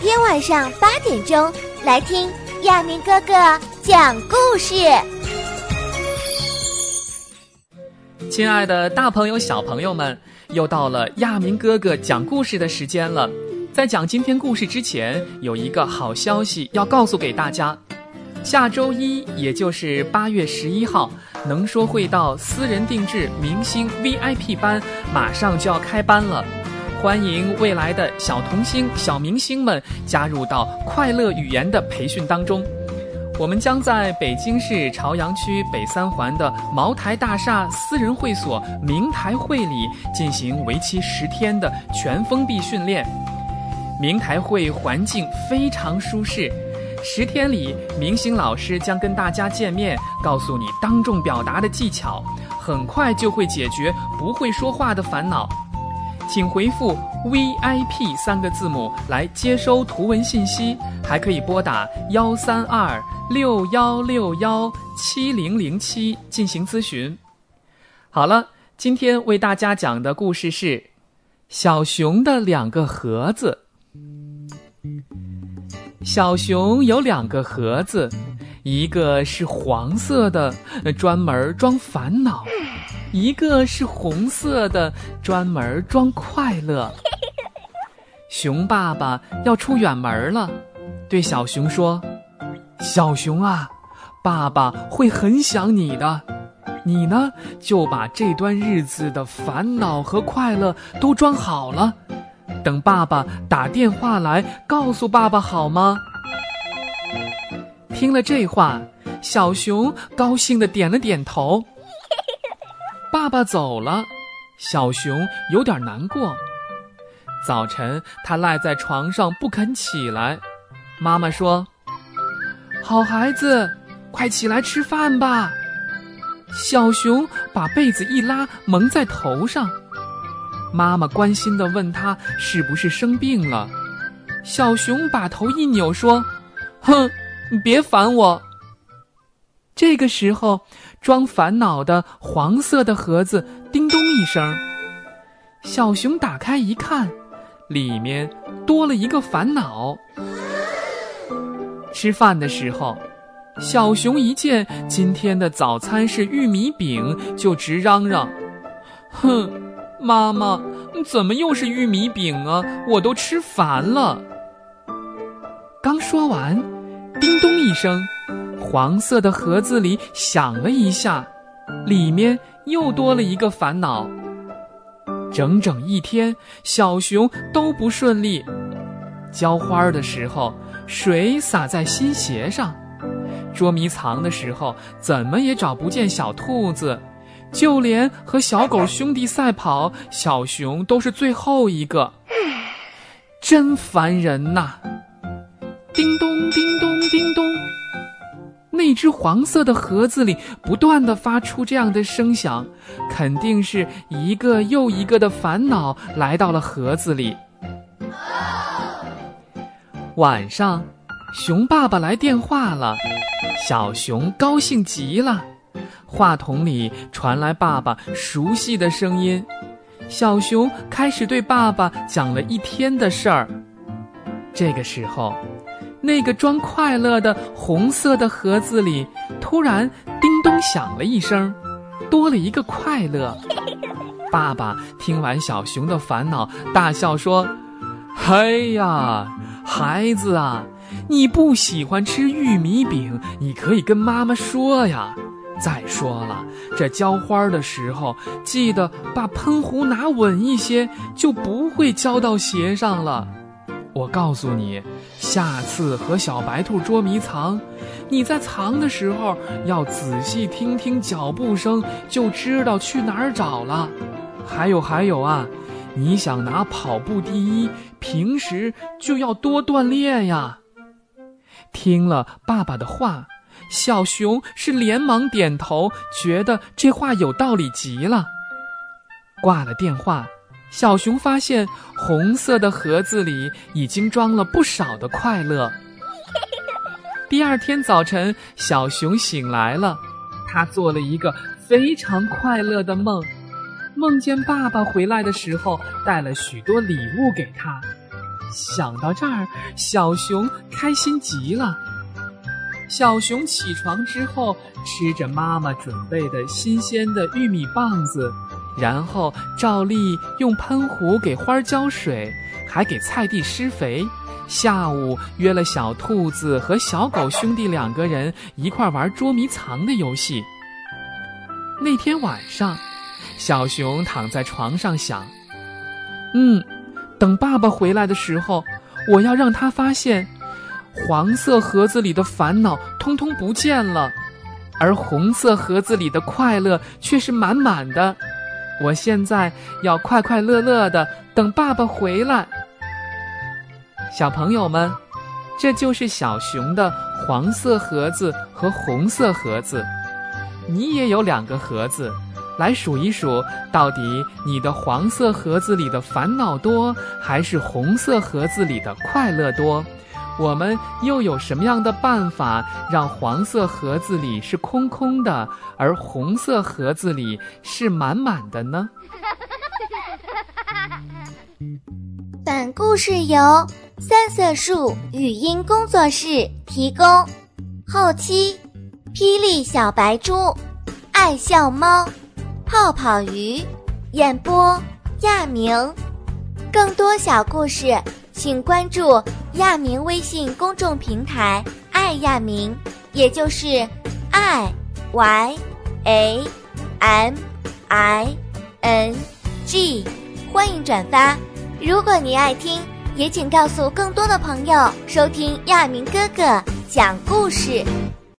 天晚上八点钟来听亚明哥哥讲故事。亲爱的，大朋友、小朋友们，又到了亚明哥哥讲故事的时间了。在讲今天故事之前，有一个好消息要告诉给大家：下周一，也就是八月十一号，能说会道私人定制明星 VIP 班马上就要开班了。欢迎未来的小童星、小明星们加入到快乐语言的培训当中。我们将在北京市朝阳区北三环的茅台大厦私人会所明台会里进行为期十天的全封闭训练。明台会环境非常舒适，十天里，明星老师将跟大家见面，告诉你当众表达的技巧，很快就会解决不会说话的烦恼。请回复 VIP 三个字母来接收图文信息，还可以拨打幺三二六幺六幺七零零七进行咨询。好了，今天为大家讲的故事是《小熊的两个盒子》。小熊有两个盒子，一个是黄色的，专门装烦恼。一个是红色的，专门装快乐。熊爸爸要出远门了，对小熊说：“小熊啊，爸爸会很想你的。你呢，就把这段日子的烦恼和快乐都装好了，等爸爸打电话来告诉爸爸好吗？”听了这话，小熊高兴的点了点头。爸爸走了，小熊有点难过。早晨，他赖在床上不肯起来。妈妈说：“好孩子，快起来吃饭吧。”小熊把被子一拉，蒙在头上。妈妈关心地问他是不是生病了。小熊把头一扭，说：“哼，你别烦我。”这个时候。装烦恼的黄色的盒子叮咚一声，小熊打开一看，里面多了一个烦恼。吃饭的时候，小熊一见今天的早餐是玉米饼，就直嚷嚷：“哼，妈妈，怎么又是玉米饼啊？我都吃烦了。”刚说完，叮咚一声。黄色的盒子里响了一下，里面又多了一个烦恼。整整一天，小熊都不顺利。浇花的时候，水洒在新鞋上；捉迷藏的时候，怎么也找不见小兔子；就连和小狗兄弟赛跑，小熊都是最后一个。真烦人呐！叮咚，叮咚，叮咚。那只黄色的盒子里不断的发出这样的声响，肯定是一个又一个的烦恼来到了盒子里。晚上，熊爸爸来电话了，小熊高兴极了。话筒里传来爸爸熟悉的声音，小熊开始对爸爸讲了一天的事儿。这个时候。那个装快乐的红色的盒子里，突然叮咚响了一声，多了一个快乐。爸爸听完小熊的烦恼，大笑说：“哎呀，孩子啊，你不喜欢吃玉米饼，你可以跟妈妈说呀。再说了，这浇花的时候，记得把喷壶拿稳一些，就不会浇到鞋上了。”我告诉你，下次和小白兔捉迷藏，你在藏的时候要仔细听听脚步声，就知道去哪儿找了。还有还有啊，你想拿跑步第一，平时就要多锻炼呀。听了爸爸的话，小熊是连忙点头，觉得这话有道理极了。挂了电话。小熊发现红色的盒子里已经装了不少的快乐。第二天早晨，小熊醒来了，他做了一个非常快乐的梦，梦见爸爸回来的时候带了许多礼物给他。想到这儿，小熊开心极了。小熊起床之后，吃着妈妈准备的新鲜的玉米棒子，然后照例用喷壶给花浇水，还给菜地施肥。下午约了小兔子和小狗兄弟两个人一块玩捉迷藏的游戏。那天晚上，小熊躺在床上想：“嗯，等爸爸回来的时候，我要让他发现，黄色盒子里的烦恼通通不见了，而红色盒子里的快乐却是满满的。我现在要快快乐乐的等爸爸回来。”小朋友们，这就是小熊的黄色盒子和红色盒子。你也有两个盒子，来数一数，到底你的黄色盒子里的烦恼多，还是红色盒子里的快乐多？我们又有什么样的办法让黄色盒子里是空空的，而红色盒子里是满满的呢？本故事由。三色树语音工作室提供，后期，霹雳小白猪，爱笑猫，泡泡鱼，演播亚明。更多小故事，请关注亚明微信公众平台“爱亚明”，也就是 “i y a m i n g”，欢迎转发。如果你爱听。也请告诉更多的朋友收听亚明哥哥讲故事。